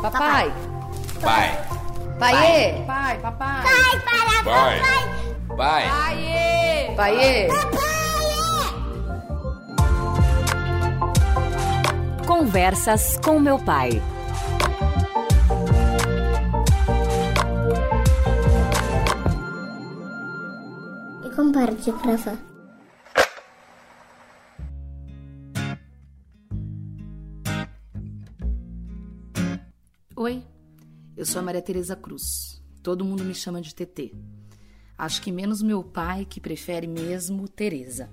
Pai. Papai. Pai. Paiê. Pai, papai. Pai para Pai. papai. Pai. Paiê. Paiê. Conversas com meu pai. E comparte, profa. Sou a Maria Tereza Cruz. Todo mundo me chama de TT. Acho que menos meu pai, que prefere mesmo Tereza.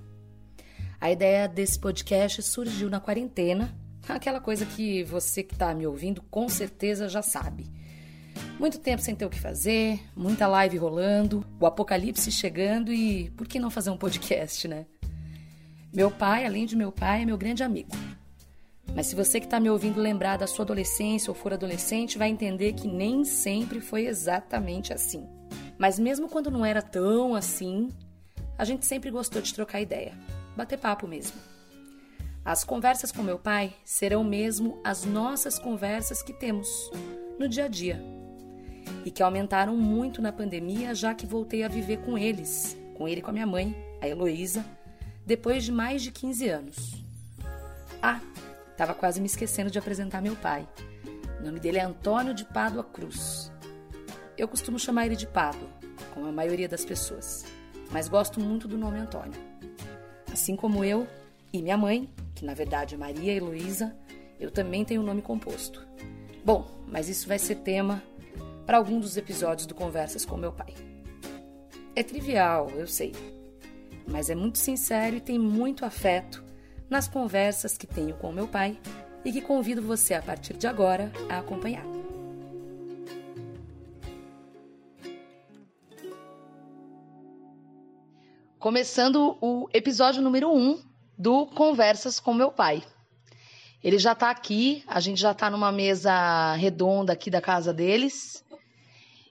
A ideia desse podcast surgiu na quarentena, aquela coisa que você que está me ouvindo com certeza já sabe. Muito tempo sem ter o que fazer, muita live rolando, o apocalipse chegando e por que não fazer um podcast, né? Meu pai, além de meu pai, é meu grande amigo. Mas se você que está me ouvindo lembrar da sua adolescência ou for adolescente, vai entender que nem sempre foi exatamente assim. Mas mesmo quando não era tão assim, a gente sempre gostou de trocar ideia, bater papo mesmo. As conversas com meu pai serão mesmo as nossas conversas que temos no dia a dia. E que aumentaram muito na pandemia, já que voltei a viver com eles, com ele e com a minha mãe, a Heloísa, depois de mais de 15 anos. Ah, Tava quase me esquecendo de apresentar meu pai. O nome dele é Antônio de Pádua Cruz. Eu costumo chamar ele de Pádua, como a maioria das pessoas, mas gosto muito do nome Antônio. Assim como eu e minha mãe, que na verdade é Maria Heloísa, eu também tenho um nome composto. Bom, mas isso vai ser tema para algum dos episódios do Conversas com meu pai. É trivial, eu sei, mas é muito sincero e tem muito afeto nas conversas que tenho com meu pai e que convido você a partir de agora a acompanhar. Começando o episódio número 1 um do Conversas com meu pai. Ele já está aqui, a gente já está numa mesa redonda aqui da casa deles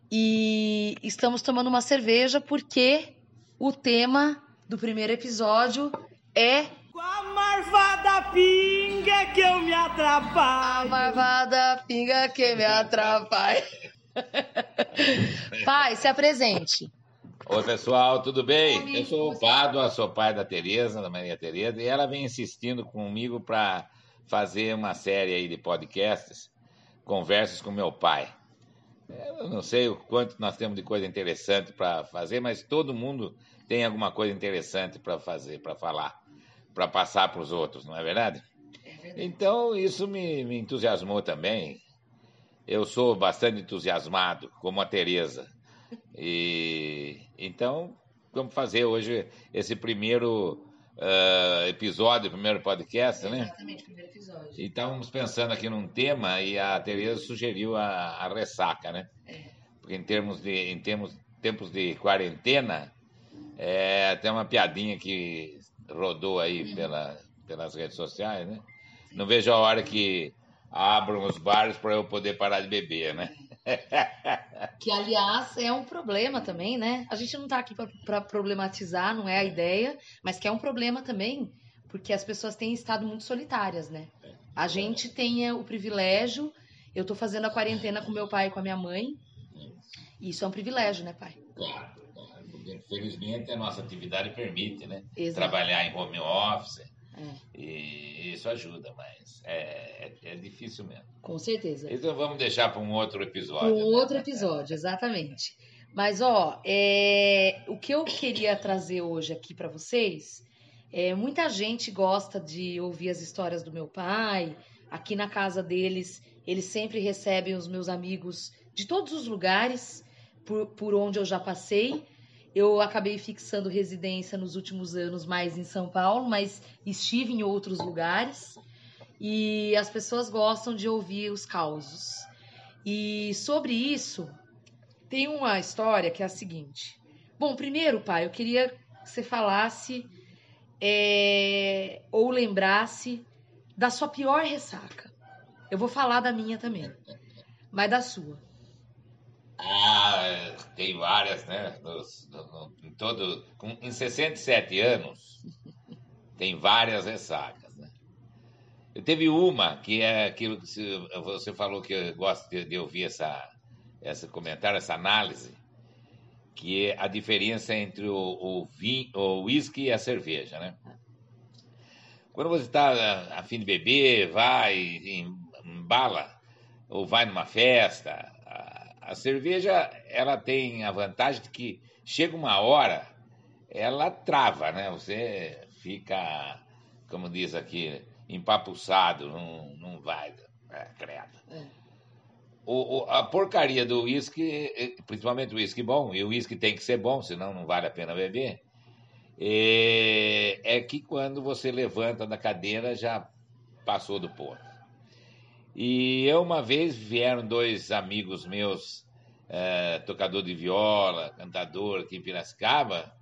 e estamos tomando uma cerveja porque o tema do primeiro episódio é marvada pinga que eu me atrapalho. A marvada pinga que me atrapalha. Pai, se apresente. Oi, pessoal, tudo bem? Eu sou o você- Pádua, sou pai da Tereza, da Maria Tereza, e ela vem insistindo comigo para fazer uma série aí de podcasts, conversas com meu pai. Eu não sei o quanto nós temos de coisa interessante para fazer, mas todo mundo tem alguma coisa interessante para fazer, para falar, para passar para os outros, não é verdade? Então, isso me, me entusiasmou também. Eu sou bastante entusiasmado, como a Tereza. E então, vamos fazer hoje esse primeiro ah, episódio, primeiro podcast, né? Exatamente, primeiro episódio. E estávamos pensando aqui num tema e a Tereza sugeriu a, a ressaca, né? É. Porque em termos de em termos, tempos de quarentena, é até uma piadinha que rodou aí pela, pelas redes sociais, né? Não vejo a hora que abram os bares para eu poder parar de beber, né? Que, aliás, é um problema também, né? A gente não tá aqui para problematizar, não é a ideia, mas que é um problema também, porque as pessoas têm estado muito solitárias, né? A gente tem é, o privilégio, eu tô fazendo a quarentena com meu pai e com a minha mãe, e isso é um privilégio, né, pai? Claro, felizmente a nossa atividade permite, né? Exato. Trabalhar em home office É, e isso ajuda, mas é, é, é difícil mesmo. com certeza. Então vamos deixar para um outro episódio. um né? outro episódio, exatamente. Mas, ó, é, o que eu queria trazer hoje aqui para vocês é muita gente gosta de ouvir as histórias do meu pai. Aqui na casa deles, eles sempre recebem os meus amigos de todos os lugares por, por onde eu já passei. Eu acabei fixando residência nos últimos anos mais em São Paulo, mas estive em outros lugares. E as pessoas gostam de ouvir os causos. E sobre isso, tem uma história que é a seguinte. Bom, primeiro, pai, eu queria que você falasse é, ou lembrasse da sua pior ressaca. Eu vou falar da minha também, mas da sua. Ah, tem várias, né? Nos- no- no- em, todo, com, em 67 anos, tem várias ressacas. Né? Teve uma, que é aquilo que você falou que gosta de, de ouvir essa, esse comentário, essa análise, que é a diferença entre o, o, vinho, o whisky e a cerveja, né? Quando você está a fim de beber, vai, embala, ou vai numa festa, a, cerveja, ela tem a vantagem de que chega uma hora, ela trava, né? Você fica, como diz aqui, empapuçado, não, não vai, é, credo. É. O, o, a porcaria do uísque, é, principalmente o uísque bom, e o uísque tem que ser bom, senão não vale a pena beber, é, é que quando você levanta da cadeira já passou do ponto. E eu uma vez vieram dois amigos meus, é, tocador de viola, cantador aqui em Piracicaba,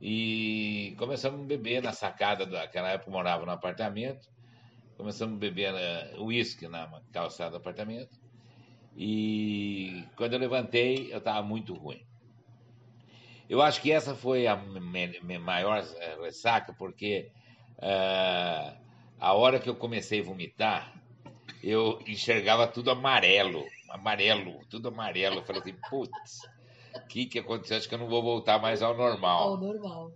e começamos a beber na sacada, daquela época morava no apartamento, começamos a beber uh, uísque na calçada do apartamento. E quando eu levantei, eu estava muito ruim. Eu acho que essa foi a maior eh, ressaca, porque uh, a hora que eu comecei a vomitar, eu enxergava tudo amarelo, amarelo, tudo amarelo. Eu falei assim, putz, o que, que aconteceu? Acho que eu não vou voltar mais ao normal. Ao normal.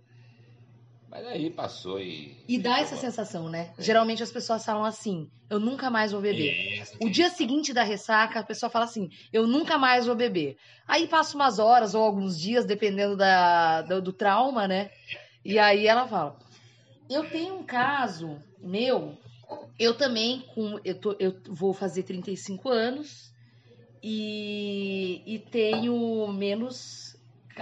Mas aí passou e. E dá essa sensação, né? É. Geralmente as pessoas falam assim: eu nunca mais vou beber. É, o dia seguinte da ressaca, a pessoa fala assim: eu nunca mais vou beber. Aí passa umas horas ou alguns dias, dependendo da, do, do trauma, né? E aí ela fala: eu tenho um caso meu, eu também, com, eu, tô, eu vou fazer 35 anos e, e tenho menos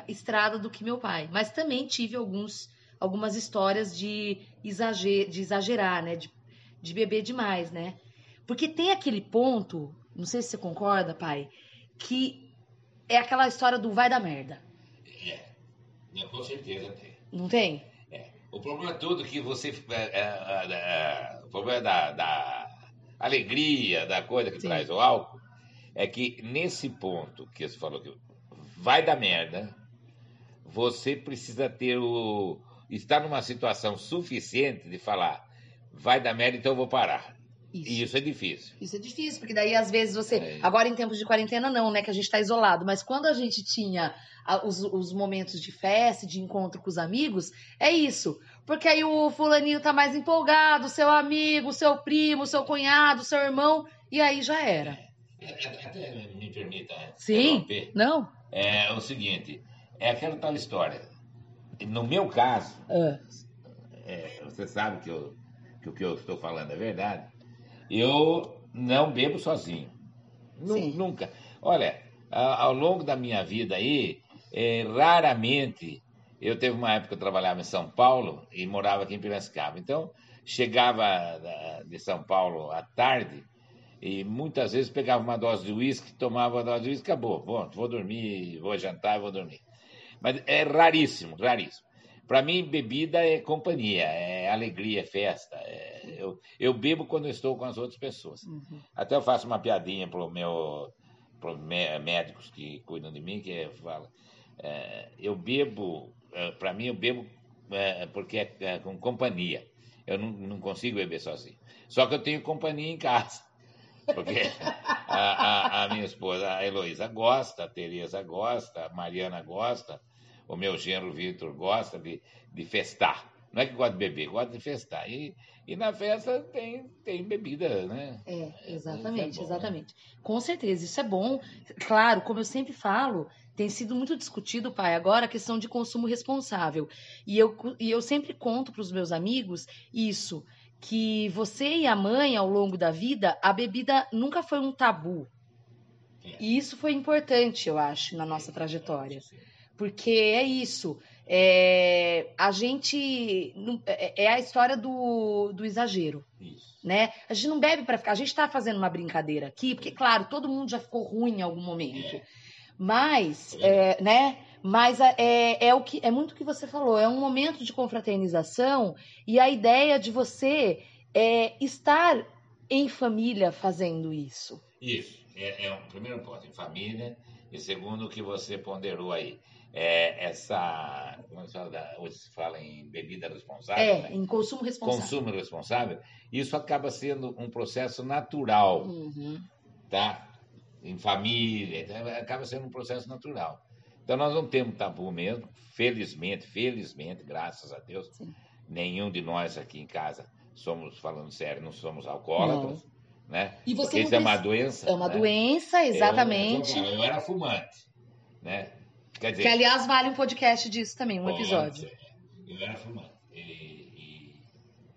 estrada do que meu pai. Mas também tive alguns algumas histórias de, exager, de exagerar, né? De, de beber demais, né? Porque tem aquele ponto, não sei se você concorda, pai, que é aquela história do vai da merda. É, com certeza tem. Não tem? É. O problema todo que você. É, é, o problema da, da alegria, da coisa que Sim. traz o álcool, é que nesse ponto que você falou que vai da merda, você precisa ter o, está numa situação suficiente de falar, vai dar merda, então eu vou parar. Isso. E isso é difícil. Isso é difícil, porque daí às vezes você. É. Agora em tempos de quarentena, não, né? Que a gente está isolado. Mas quando a gente tinha os, os momentos de festa, de encontro com os amigos, é isso. Porque aí o fulaninho tá mais empolgado, seu amigo, seu primo, seu cunhado, seu irmão, e aí já era. É, é, me permita. Sim. Não. É o seguinte: é aquela tal história no meu caso, é. É, você sabe que, eu, que o que eu estou falando é verdade. Eu não bebo sozinho. Nunca. Olha, ao longo da minha vida aí, é, raramente eu teve uma época que eu trabalhava em São Paulo e morava aqui em Piracicaba. Então, chegava de São Paulo à tarde e muitas vezes pegava uma dose de uísque, tomava uma dose de uísque, acabou. Bom, vou dormir, vou jantar e vou dormir. Mas é raríssimo, raríssimo. Para mim, bebida é companhia, é alegria, é festa. É, eu, eu bebo quando eu estou com as outras pessoas. Uhum. Até eu faço uma piadinha para meu pro médicos que cuidam de mim, que é, fala, é, eu bebo, para mim eu bebo é, porque é, é, com companhia. Eu não, não consigo beber sozinho. Só que eu tenho companhia em casa. Porque a, a, a minha esposa, a Heloísa, gosta, a Tereza gosta, a Mariana gosta, o meu genro Vitor gosta de, de festar. Não é que gosta de beber, gosta de festar. E, e na festa tem, tem bebida, né? É, exatamente, é bom, exatamente. Né? Com certeza, isso é bom. Claro, como eu sempre falo, tem sido muito discutido, pai, agora a questão de consumo responsável. E eu, e eu sempre conto para os meus amigos isso, que você e a mãe, ao longo da vida, a bebida nunca foi um tabu. É. E isso foi importante, eu acho, na nossa trajetória. Porque é isso. É, a gente. É, é a história do, do exagero. Isso. Né? A gente não bebe para ficar. A gente está fazendo uma brincadeira aqui, porque, claro, todo mundo já ficou ruim em algum momento. É. Mas, é, né? Mas é, é, o que, é muito o que você falou, é um momento de confraternização e a ideia de você é, estar em família fazendo isso. Isso, é, é um primeiro ponto, em família, e segundo o que você ponderou aí, é essa, como se fala, hoje se fala em bebida responsável, É, né? em consumo responsável. consumo responsável, isso acaba sendo um processo natural, Uhum. tá? Em família, então, acaba sendo um processo natural. Então nós não temos tabu mesmo, felizmente, felizmente, graças a Deus, Sim. nenhum de nós aqui em casa somos, falando sério, não somos alcoólatras, né? E você Porque isso é uma doença. É uma né? doença, exatamente. Eu, eu era fumante, né? Quer dizer, Que, aliás, vale um podcast disso também, um episódio. ser. Eu era fumante. E,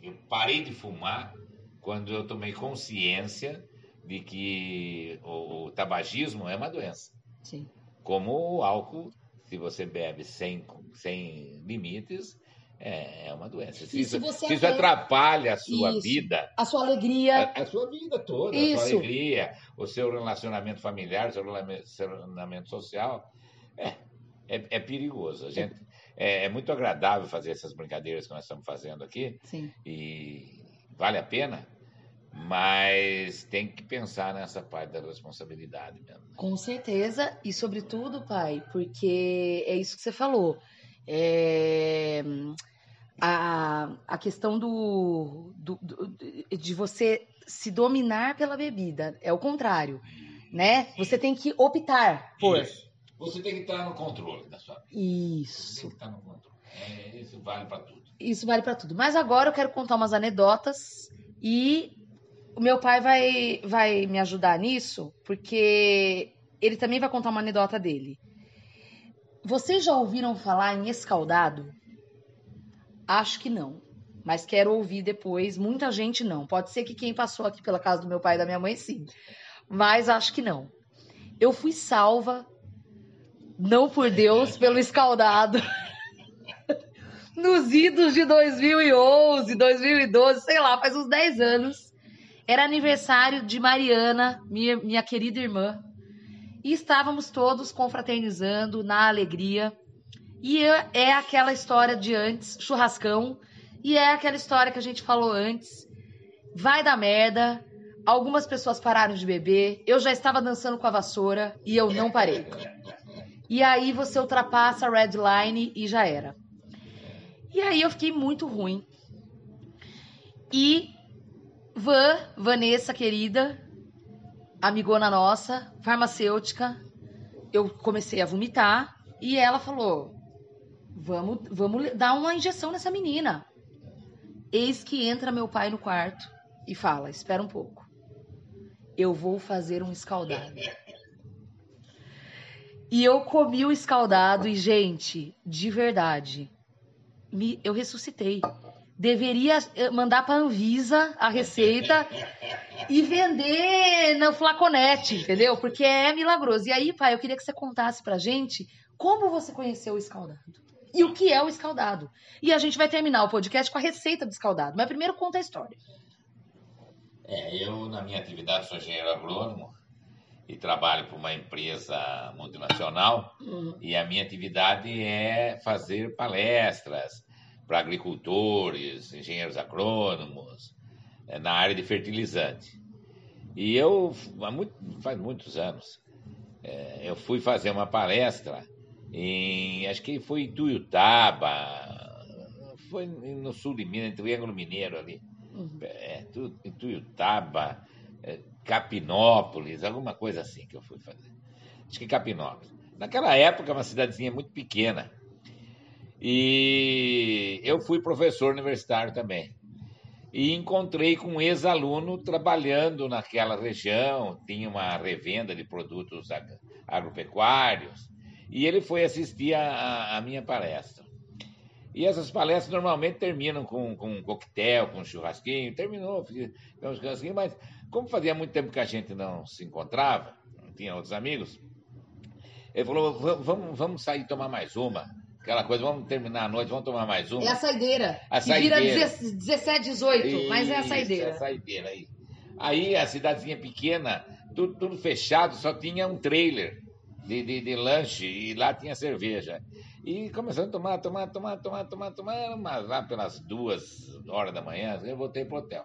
e eu parei de fumar quando eu tomei consciência de que o, o tabagismo é uma doença. Sim. Como o álcool, se você bebe sem, sem limites, é, é uma doença. Se isso, isso atrapalha a sua Isso. vida, A sua alegria. a, a sua vida toda, a sua alegria, o seu relacionamento familiar, o seu relacionamento- seu relacionamento social, é, é, é perigoso. A gente, é, é muito agradável fazer essas brincadeiras que nós estamos fazendo aqui Sim. e vale a pena, mas tem que pensar nessa parte da responsabilidade mesmo. né? Com certeza, e sobretudo, pai, porque é isso que você falou. É, a, a questão do, do- do- de você se dominar pela bebida. É o contrário, né? Você tem que optar por. Isso. Você tem que estar no controle da sua vida. Você Isso. tem que estar no controle. É, isso vale para tudo. Isso vale pra tudo. Mas agora eu quero contar umas anedotas e o meu pai vai, vai me ajudar nisso, porque ele também vai contar uma anedota dele. Vocês já ouviram falar em escaldado? Acho que não. Mas quero ouvir depois. Muita gente não. Pode ser que quem passou aqui pela casa do meu pai e da minha mãe, sim. Mas acho que não. Eu fui salva, não por Deus, pelo escaldado nos idos de 2011, 2012, sei lá, faz uns 10 anos. Era aniversário de Mariana, minha, minha querida irmã. E estávamos todos confraternizando na alegria. E é, é aquela história de antes, churrascão. E é aquela história que a gente falou antes. Vai dar merda. Algumas pessoas pararam de beber. Eu já estava dançando com a vassoura e eu não parei. E aí você ultrapassa a red line e já era. E aí eu fiquei muito ruim. E Van, Vanessa querida, amigona nossa, farmacêutica, eu comecei a vomitar e ela falou: "Vamos, vamos dar uma injeção nessa menina". Eis que entra meu pai no quarto e fala: "Espera um pouco. Eu vou fazer um escaldado". E eu comi o escaldado e gente, de verdade, me, eu ressuscitei. Deveria eh, mandar para Anvisa a receita e vender no flaconete, entendeu? Porque é milagroso. E aí, pai, eu queria que você contasse pra gente como você conheceu o escaldado. E o que é o escaldado. E a gente vai terminar o podcast com a receita do escaldado. Mas primeiro conta a história. É, eu, na minha atividade, sou engenheiro agrônomo e trabalho para uma empresa multinacional. E a minha atividade é fazer palestras para agricultores, engenheiros agrônomos, eh, na área de fertilizante. E eu, há muito, faz muitos anos, eh, eu fui fazer uma palestra em, acho que foi em Tuiutaba, foi no sul de Minas, em Triângulo Mineiro ali, é, Tu- em Tuiutaba, eh, Capinópolis, alguma coisa assim que eu fui fazer. Acho que Capinópolis. Naquela época, uma cidadezinha muito pequena. E eu fui professor universitário também. E encontrei com um ex-aluno trabalhando naquela região, tinha uma revenda de produtos ag- agropecuários, e ele foi assistir a, a- minha palestra. E essas palestras normalmente terminam com, com um coquetel, com um churrasquinho, terminou um churrasquinho, mas como fazia muito tempo que a gente não se encontrava, não tinha outros amigos, ele falou, "Va- vamos, vamos sair tomar mais uma. Aquela coisa, vamos terminar a noite, vamos tomar mais uma. É a saideira. A que vira saideira. 17, 18, mas é a Isso, saideira. a saideira aí. Aí a cidadezinha pequena, tudo, tudo fechado, só tinha um trailer de, de, de lanche e lá tinha cerveja. E começando a tomar, tomar, tomar, tomar, tomar, tomar, mas lá pelas duas horas da manhã, eu voltei pro hotel.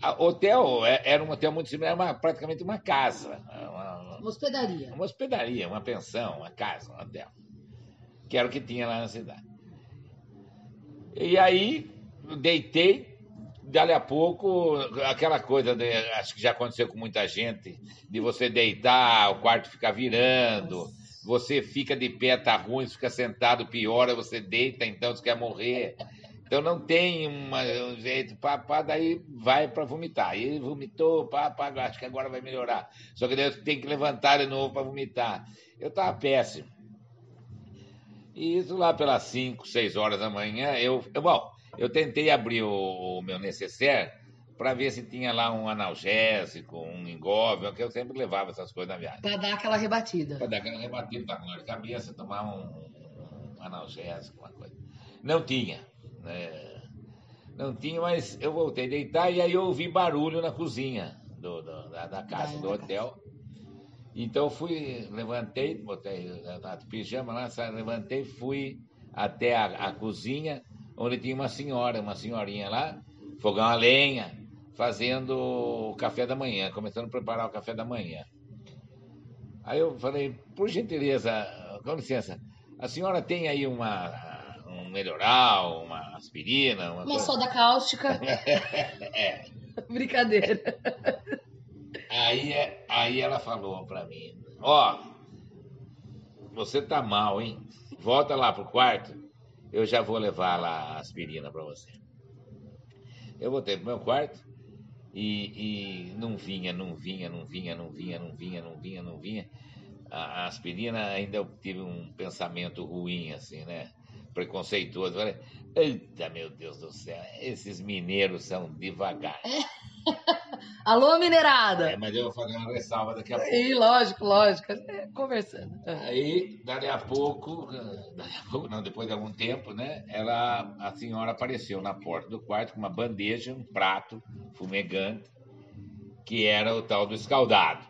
A- hotel é- era um hotel muito similar, uma, praticamente uma casa. Uma, Uma hospedaria. uma hospedaria, uma pensão, uma casa, um hotel. Que era o que tinha lá na cidade. E aí, deitei, dali a pouco, aquela coisa, de, acho que já aconteceu com muita gente, de você deitar, o quarto ficar virando, você fica de pé, tá ruim, você fica sentado, piora, você deita, então você quer morrer. Então não tem uma- um jeito, pá, pá, daí vai para vomitar. E ele vomitou, pá, pá, acho que agora vai melhorar. Só que daí tem que levantar de novo para vomitar. Eu estava péssimo. E isso lá pelas 5, 6 horas da manhã, eu, eu- bom, eu tentei abrir o, o meu necessaire para ver se tinha lá um analgésico, um engove, que eu sempre levava essas coisas na viagem. Pra dar aquela rebatida. Para dar aquela rebatida, tá com dor de cabeça, tomar um, um analgésico, uma coisa. Não tinha. né? Não tinha, mas eu voltei a deitar e aí eu ouvi barulho na cozinha do, do- da, da casa, Da- do hotel. Então eu fui, levantei, botei a pijama lá, sa- levantei, fui até a, a cozinha, onde tinha uma senhora, uma senhorinha lá, fogão a lenha, fazendo o café da manhã, começando a preparar o café da manhã. Aí eu falei, por gentileza, com licença, a senhora tem aí uma, um melhoral, uma aspirina? Uma Uma coisa? soda cáustica. Brincadeira. Aí, é- aí ela falou pra mim, ó, você tá mal, hein? Volta lá pro quarto, eu já vou levar lá a aspirina pra você. Eu voltei pro meu quarto e, e não vinha, não vinha, não vinha, não vinha, não vinha, não vinha, não vinha. A, a aspirina ainda eu tive um pensamento ruim, assim, né? Preconceituoso. Falei, eita, meu Deus do céu, esses mineiros são devagar. Alô, minerada. É, mas eu vou fazer uma ressalva daqui a pouco. E lógico, lógico. É, Conversando. Aí, dali a pouco, dali a pouco, não, depois de algum tempo, né? Ela, a senhora apareceu na porta do quarto com uma bandeja, um prato fumegante, que era o tal do escaldado.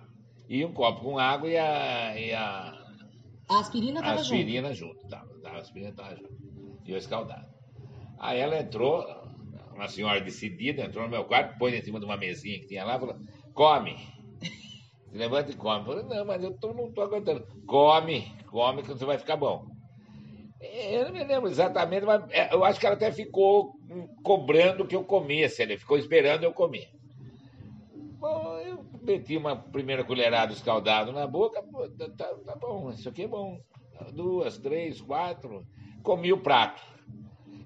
E um copo com água e a, e a A aspirina a tava junto. aspirina junto. Tava, tava, a aspirina tava junto. E o escaldado. Aí ela entrou, uma senhora decidida, entrou no meu quarto, pôs em cima de uma mesinha que tinha lá falou: come. Se levanta e come. Eu falei, não, mas eu tô, não tô aguentando. Come, come que você vai ficar bom. Eu não me lembro exatamente, mas é, eu acho que ela até ficou cobrando que eu comesse, ela ficou esperando eu comer. Bom, eu meti uma primeira colherada escaldado na boca, tá, tá- tá bom, isso aqui é bom. Duas, três, quatro. Comi o prato.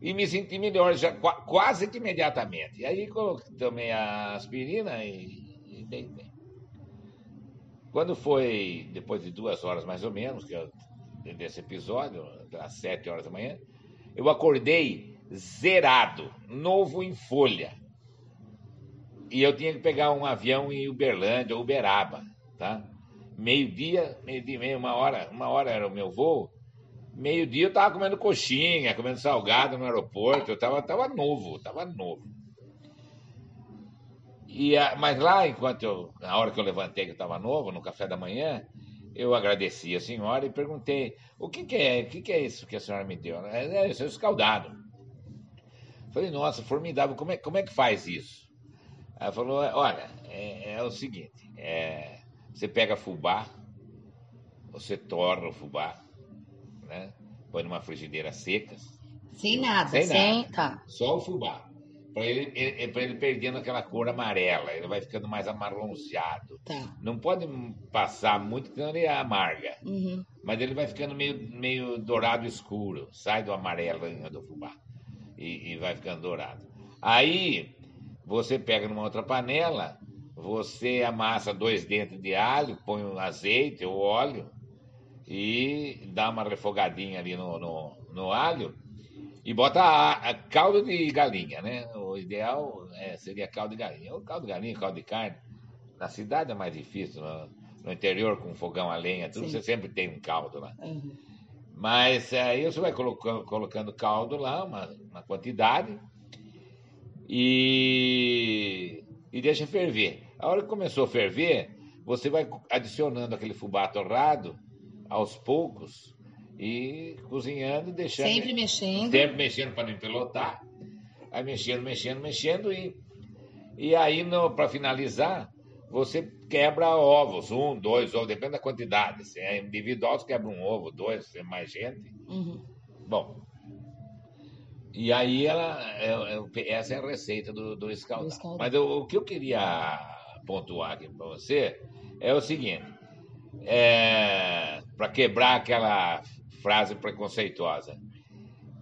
E me senti melhor, já, qua- quase que imediatamente. E aí tomei a aspirina e, e deitei. Quando foi, depois de duas horas mais ou menos, que eu, desse episódio, às sete horas da manhã, eu acordei zerado, novo em folha. E eu tinha que pegar um avião em Uberlândia, Uberaba, tá? Meio-dia, meio-dia, meia, uma hora, uma hora era o meu voo. Meio-dia eu tava comendo coxinha, comendo salgado no aeroporto, eu tava, tava novo, tava novo. E, mas lá, enquanto eu, na hora que eu levantei, que eu estava novo, no café da manhã, eu agradeci a senhora e perguntei: o que, que é? O que, que é isso que a senhora me deu? É, é isso é escaldado. Falei, nossa, formidável, como é, como é que faz isso? Ela falou: olha, é, é o seguinte, é, você pega fubá, você torra o fubá, né? põe numa frigideira seca, Sem nada, Sem nada. Tá. só o fubá. Para ele, ele, pra ele perdendo aquela cor amarela, ele vai ficando mais amarronzeado. Tá. Não pode passar muito, senão ele é amarga. Uhum. Mas ele vai ficando meio, meio dourado escuro. Sai do amarelinho do fubá. E, e vai ficando dourado. Aí, você pega numa outra panela, você amassa dois dentes de alho, põe um azeite ou óleo e dá uma refogadinha ali no, no, no alho e bota a, a caldo de galinha, né? O ideal é, seria caldo de galinha. Ou caldo de galinha, caldo de carne. Na cidade é mais difícil, no, no interior com fogão a lenha, tudo, Sim. você sempre tem um caldo lá. Uhum. Mas aí você vai colocando, colocando caldo lá, uma, uma quantidade, e, e deixa ferver. A hora que começou a ferver, você vai adicionando aquele fubá torrado aos poucos e cozinhando, deixando. Sempre mexendo. Sempre mexendo para não empelotar. Aí mexendo, mexendo, mexendo e, E aí, para finalizar, você quebra ovos, um, dois ovos, depende da quantidade. Se é individual, você quebra um ovo, dois, se é mais gente. Uhum. Bom, e aí ela, é- é- essa é a receita do, do escaldado. Mas eu- o que eu queria pontuar aqui para você é o seguinte, para quebrar aquela frase preconceituosa.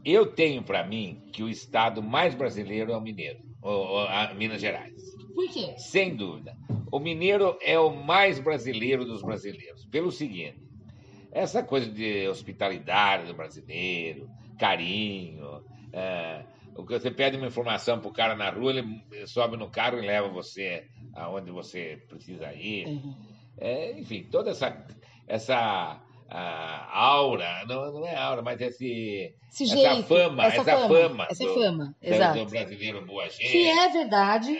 Eu tenho para mim que o estado mais brasileiro é o mineiro, ou, Minas Gerais. Por quê? Sem dúvida. O mineiro é o mais brasileiro dos brasileiros. Pelo seguinte: essa coisa de hospitalidade do brasileiro, carinho. é, você pede uma informação para o cara na rua, ele sobe no carro e leva você aonde você precisa ir. Uhum. É, enfim, toda essa, essa aura, não, não é aura, mas esse, Esse essa jeito, fama, essa, essa fama, fama essa do- fama, exato. do brasileiro boa gente. Que é verdade,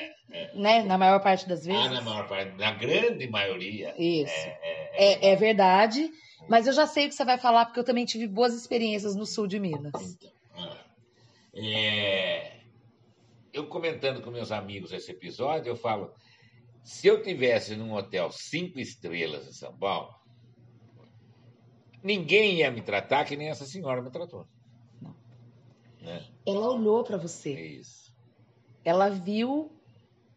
né? Na maior parte das vezes. Ah, na maior parte, na grande maioria. Isso. É, é, É, é verdade, mas eu já sei o que você vai falar, porque eu também tive boas experiências no sul de Minas. Então, ah, é, eu comentando com meus amigos esse episódio, eu falo: se eu tivesse num hotel cinco estrelas em São Paulo, ninguém ia me tratar que nem essa senhora me tratou. Né? Ela olhou pra É você, isso. ela viu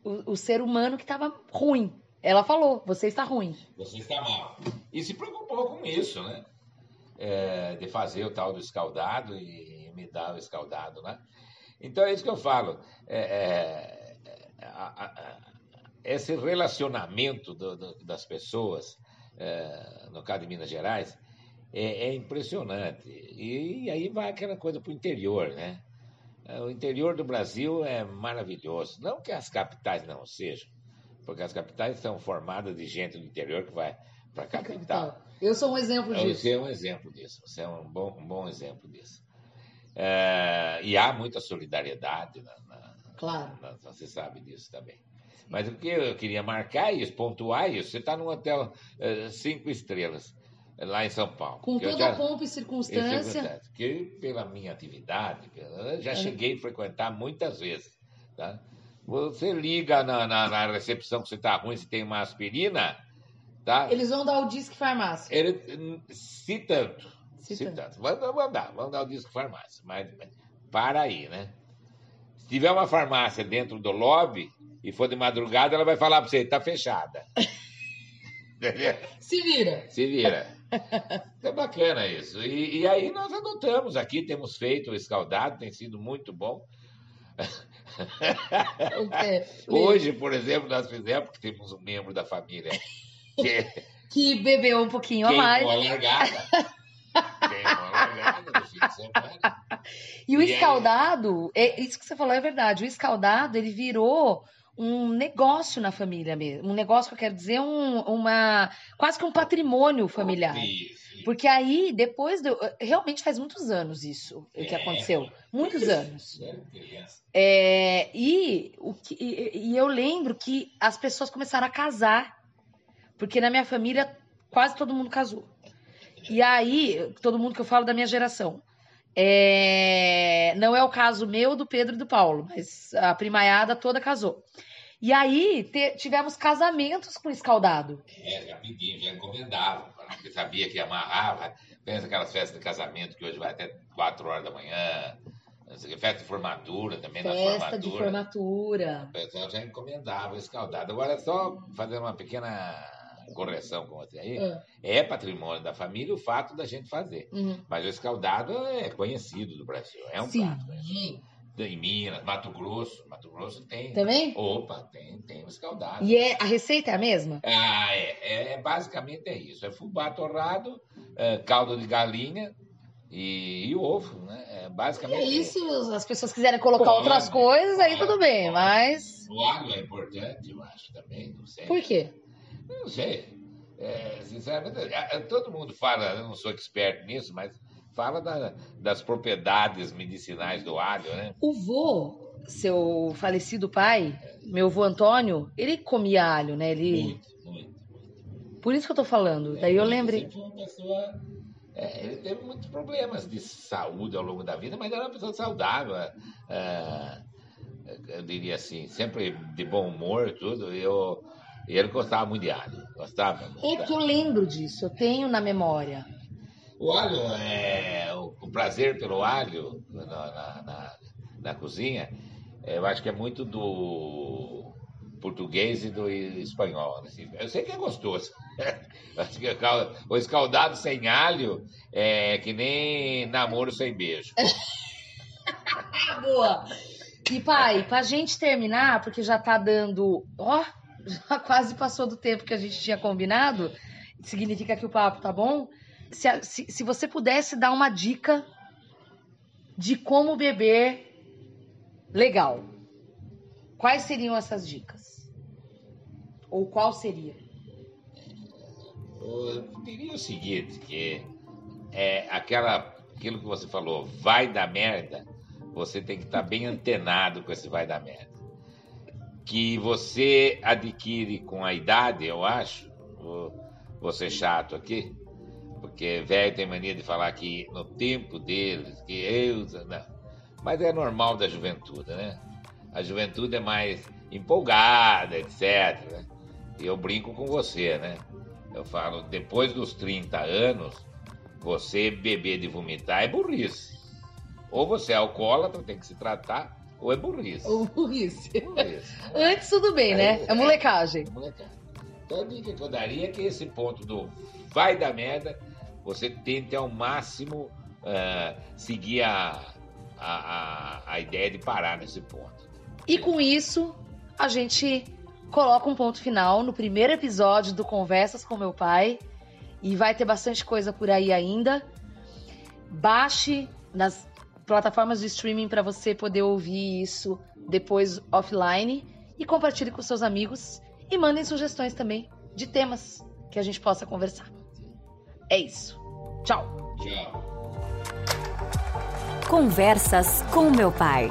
o, o ser humano que estava ruim. Ela falou: você está ruim. Você está mal. E se preocupou com isso, né? É, de fazer o tal do escaldado e me dar o escaldado, né? Então é isso que eu falo. É, é, a- a- a- esse relacionamento do- do- das pessoas, é, no caso de Minas Gerais, é, é impressionante. E, aí vai aquela coisa para o interior, né? É, O interior do Brasil é maravilhoso. Não que as capitais não sejam, porque as capitais são formadas de gente do interior que vai para a capital. Eu sou um exemplo disso. Você é um exemplo disso. Você é um bom, um bom exemplo disso. É, e há muita solidariedade, na, na- Claro. na- você sabe disso também. Mas o que eu queria marcar isso, pontuar isso, você está num hotel eh, cinco estrelas, lá em São Paulo. Com toda já- a pompa e circunstância. Que pela minha atividade, já É. cheguei a frequentar muitas vezes. Tá? Você liga na, na- na recepção que você está ruim, se tem uma aspirina, tá? Eles vão dar o disque farmácia. Ele, se tanto, Se se, tanto. tanto. Vamos, vamos dar, vamos dar o disco farmácia, mas, mas para aí, né? Se tiver uma farmácia dentro do lobby e for de madrugada, ela vai falar para você, está fechada. Se vira. Se vira. É bacana isso. E, e aí nós adotamos aqui, temos feito o escaldado, tem sido muito bom. É, Hoje, por exemplo, nós fizemos, porque temos um membro da família que Que bebeu um pouquinho a mais. largada. Queimou a largada no fim de semana. E o escaldado, é, isso que você falou é verdade. O escaldado, ele virou um negócio na família mesmo. Um negócio que eu quero dizer, um, uma quase que um patrimônio familiar. Isso, isso. Porque aí, depois, do, realmente faz muitos anos isso o que É. aconteceu. Muitos anos. Né, criança? É, e, o que, e, e eu lembro que as pessoas começaram a casar. Porque na minha família, quase todo mundo casou. E aí, todo mundo que eu falo da minha geração. É, não é o caso meu, do Pedro e do Paulo, mas a primaiada toda casou. E aí, te- tivemos casamentos com escaldado. É, já pedimos, já encomendava, porque sabia que amarrava. Pensa aquelas festas de casamento que hoje vai até 4 horas da manhã. Festa de formatura também, na Festa de formatura. formatura. O pessoal já encomendava o escaldado. Agora, só fazendo uma pequena correção com você aí, Ah, é patrimônio da família o fato da gente fazer. uhum. Mas o escaldado é conhecido do Brasil, é um Sim. prato. conhecido. Em Minas, Mato Grosso, Mato Grosso tem. Também? Opa, tem, tem o escaldado. E é, a receita é a mesma? Ah, é, é, é, basicamente é isso. É fubá torrado, é, caldo de galinha e, e ovo, né? É basicamente É isso, se as pessoas quiserem colocar Pode, outras coisas, aí tudo bem, pode. mas. O alho é importante, eu acho, também, não sei. Por quê? Não sei. É, sinceramente, é, é, todo mundo fala, eu não sou expert nisso, mas fala da- das propriedades medicinais do alho, né? O vô, seu falecido pai, meu vô Antônio, ele comia alho, né? Ele... Muito, muito, muito. Por isso que eu tô falando. Daí eu lembrei. foi uma pessoa. é, ele teve muitos problemas de saúde ao longo da vida, mas era uma pessoa saudável. é, eu diria assim, sempre de bom humor, tudo. Eu, ele gostava muito de alho. Gostava. É que eu lembro disso, eu tenho na memória. O alho, é, o, prazer pelo alho na, na, na, na cozinha, é, eu acho que é muito do português e do espanhol. Assim. Eu sei que é gostoso. que o escaldado sem alho é que nem namoro sem beijo. Boa! E pai, pra gente terminar, porque já tá dando. Ó, já quase passou do tempo que a gente tinha combinado, significa que o papo tá bom. Se, se, se você pudesse dar uma dica de como beber legal, quais seriam essas dicas? Ou qual seria? Eu diria o seguinte, que é aquela, aquilo que você falou, vai dar merda, você tem que estar tá bem antenado com esse vai dar merda. Que você adquire com a idade, eu acho, vou ser chato aqui, porque velho tem mania de falar que no tempo deles, que eu. Não. Mas é normal da juventude, né? A juventude é mais empolgada, etc. Né? E eu brinco com você, né? Eu falo, depois dos 30 anos, você beber de vomitar é burrice. Ou você é alcoólatra, tem que se tratar, ou é burrice. Ou burrice. burrice né? Antes tudo bem, né? É, é molecagem. É molecagem. Então a dica que eu daria é que esse ponto do vai dar merda, você tente ao máximo uh, seguir a, a, a, a ideia de parar nesse ponto. E com isso, a gente coloca um ponto final no primeiro episódio do Conversas com Meu Pai. E vai ter bastante coisa por aí ainda. Baixe nas plataformas de streaming para você poder ouvir isso depois offline e compartilhe com seus amigos e mandem sugestões também de temas que a gente possa conversar. É isso. Tchau. Tchau. Conversas com meu pai.